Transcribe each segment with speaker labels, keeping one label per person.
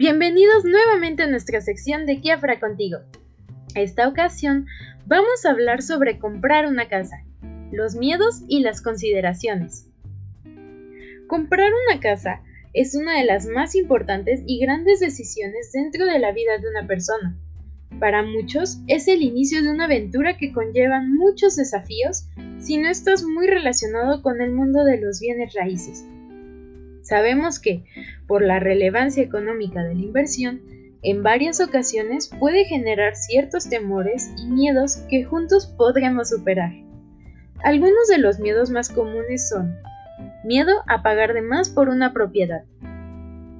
Speaker 1: Bienvenidos nuevamente a nuestra sección de Kiafra contigo. Esta ocasión vamos a hablar sobre comprar una casa, los miedos y las consideraciones. Comprar una casa es una de las más importantes y grandes decisiones dentro de la vida de una persona. Para muchos es el inicio de una aventura que conlleva muchos desafíos si no estás muy relacionado con el mundo de los bienes raíces. Sabemos que, por la relevancia económica de la inversión, en varias ocasiones puede generar ciertos temores y miedos que juntos podremos superar. Algunos de los miedos más comunes son miedo a pagar de más por una propiedad.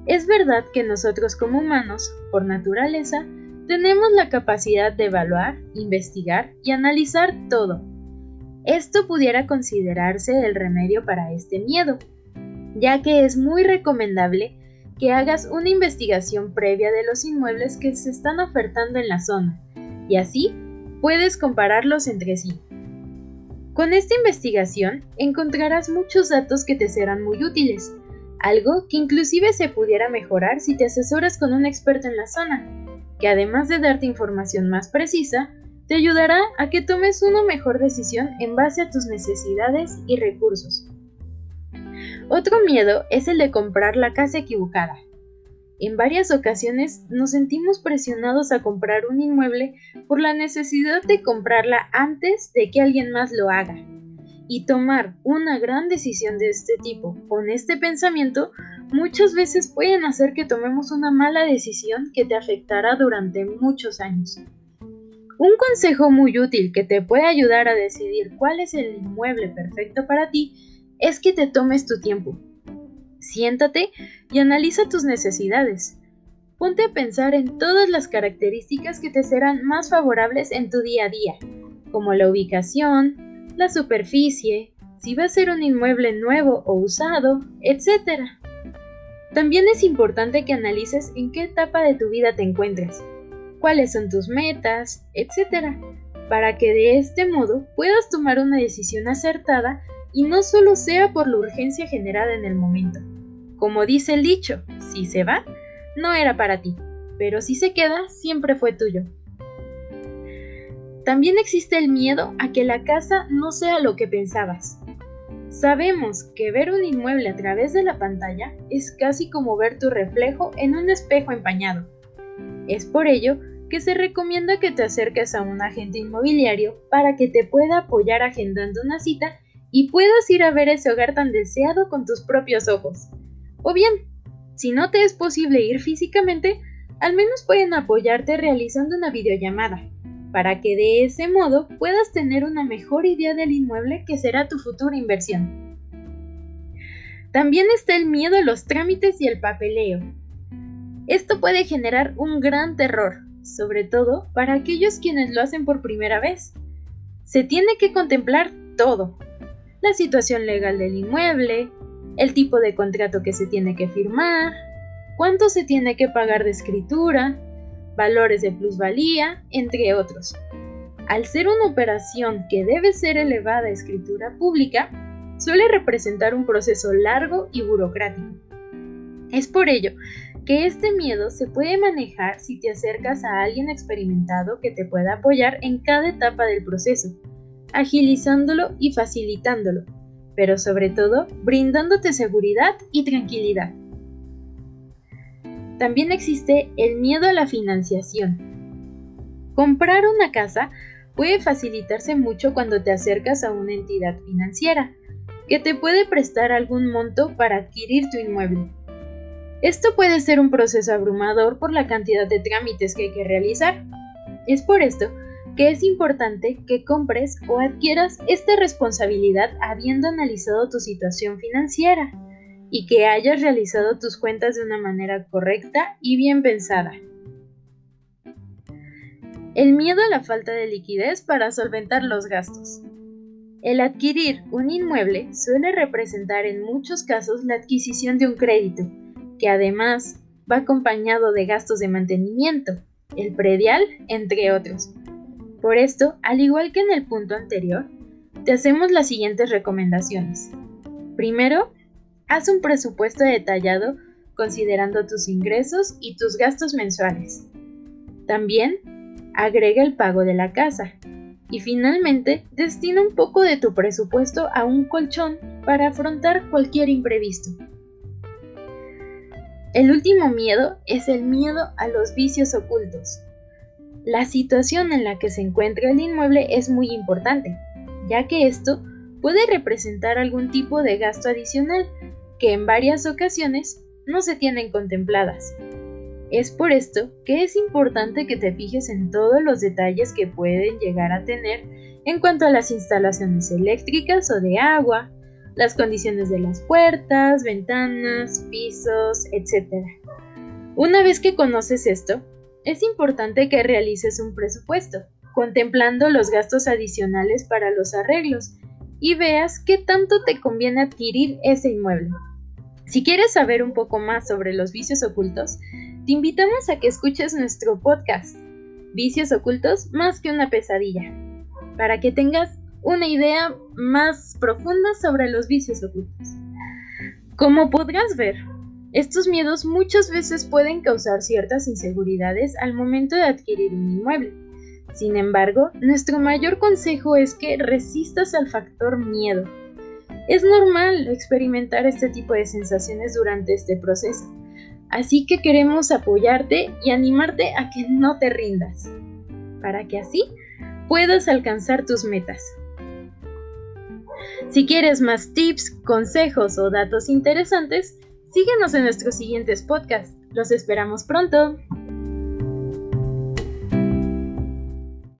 Speaker 1: Es verdad que nosotros como humanos, por naturaleza, tenemos la capacidad de evaluar, investigar y analizar todo. Esto pudiera considerarse el remedio para este miedo, ya que es muy recomendable que hagas una investigación previa de los inmuebles que se están ofertando en la zona, y así puedes compararlos entre sí. Con esta investigación encontrarás muchos datos que te serán muy útiles, algo que inclusive se pudiera mejorar si te asesoras con un experto en la zona, que además de darte información más precisa, te ayudará a que tomes una mejor decisión en base a tus necesidades y recursos. Otro miedo es el de comprar la casa equivocada. En varias ocasiones nos sentimos presionados a comprar un inmueble por la necesidad de comprarla antes de que alguien más lo haga. Y tomar una gran decisión de este tipo con este pensamiento muchas veces pueden hacer que tomemos una mala decisión que te afectará durante muchos años. Un consejo muy útil que te puede ayudar a decidir cuál es el inmueble perfecto para ti es que te tomes tu tiempo. Siéntate y analiza tus necesidades. Ponte a pensar en todas las características que te serán más favorables en tu día a día, como la ubicación, la superficie, si va a ser un inmueble nuevo o usado, etc. También es importante que analices en qué etapa de tu vida te encuentres, cuáles son tus metas, etc. Para que de este modo puedas tomar una decisión acertada y no solo sea por la urgencia generada en el momento. Como dice el dicho, si se va, no era para ti, pero si se queda, siempre fue tuyo. También existe el miedo a que la casa no sea lo que pensabas. Sabemos que ver un inmueble a través de la pantalla es casi como ver tu reflejo en un espejo empañado. Es por ello que se recomienda que te acerques a un agente inmobiliario para que te pueda apoyar agendando una cita y puedas ir a ver ese hogar tan deseado con tus propios ojos. O bien, si no te es posible ir físicamente, al menos pueden apoyarte realizando una videollamada, para que de ese modo puedas tener una mejor idea del inmueble que será tu futura inversión. También está el miedo a los trámites y el papeleo. Esto puede generar un gran terror, sobre todo para aquellos quienes lo hacen por primera vez. Se tiene que contemplar todo, la situación legal del inmueble, el tipo de contrato que se tiene que firmar, cuánto se tiene que pagar de escritura, valores de plusvalía, entre otros. Al ser una operación que debe ser elevada a escritura pública, suele representar un proceso largo y burocrático. Es por ello que este miedo se puede manejar si te acercas a alguien experimentado que te pueda apoyar en cada etapa del proceso agilizándolo y facilitándolo, pero sobre todo brindándote seguridad y tranquilidad. También existe el miedo a la financiación. Comprar una casa puede facilitarse mucho cuando te acercas a una entidad financiera, que te puede prestar algún monto para adquirir tu inmueble. Esto puede ser un proceso abrumador por la cantidad de trámites que hay que realizar. Es por esto que es importante que compres o adquieras esta responsabilidad habiendo analizado tu situación financiera y que hayas realizado tus cuentas de una manera correcta y bien pensada. El miedo a la falta de liquidez para solventar los gastos. El adquirir un inmueble suele representar en muchos casos la adquisición de un crédito, que además va acompañado de gastos de mantenimiento, el predial, entre otros. Por esto, al igual que en el punto anterior, te hacemos las siguientes recomendaciones. Primero, haz un presupuesto detallado considerando tus ingresos y tus gastos mensuales. También agrega el pago de la casa. Y finalmente, destina un poco de tu presupuesto a un colchón para afrontar cualquier imprevisto. El último miedo es el miedo a los vicios ocultos. La situación en la que se encuentra el inmueble es muy importante, ya que esto puede representar algún tipo de gasto adicional que en varias ocasiones no se tienen contempladas. Es por esto que es importante que te fijes en todos los detalles que pueden llegar a tener en cuanto a las instalaciones eléctricas o de agua, las condiciones de las puertas, ventanas, pisos, etc. Una vez que conoces esto, es importante que realices un presupuesto, contemplando los gastos adicionales para los arreglos y veas qué tanto te conviene adquirir ese inmueble. Si quieres saber un poco más sobre los vicios ocultos, te invitamos a que escuches nuestro podcast, Vicios Ocultos más que una pesadilla, para que tengas una idea más profunda sobre los vicios ocultos. Como podrás ver, estos miedos muchas veces pueden causar ciertas inseguridades al momento de adquirir un inmueble. Sin embargo, nuestro mayor consejo es que resistas al factor miedo. Es normal experimentar este tipo de sensaciones durante este proceso Así que queremos apoyarte y animarte a que no te rindas, para que así puedas alcanzar tus metas. Si quieres más tips, consejos o datos interesantes, síguenos en nuestros siguientes podcasts. Los esperamos pronto.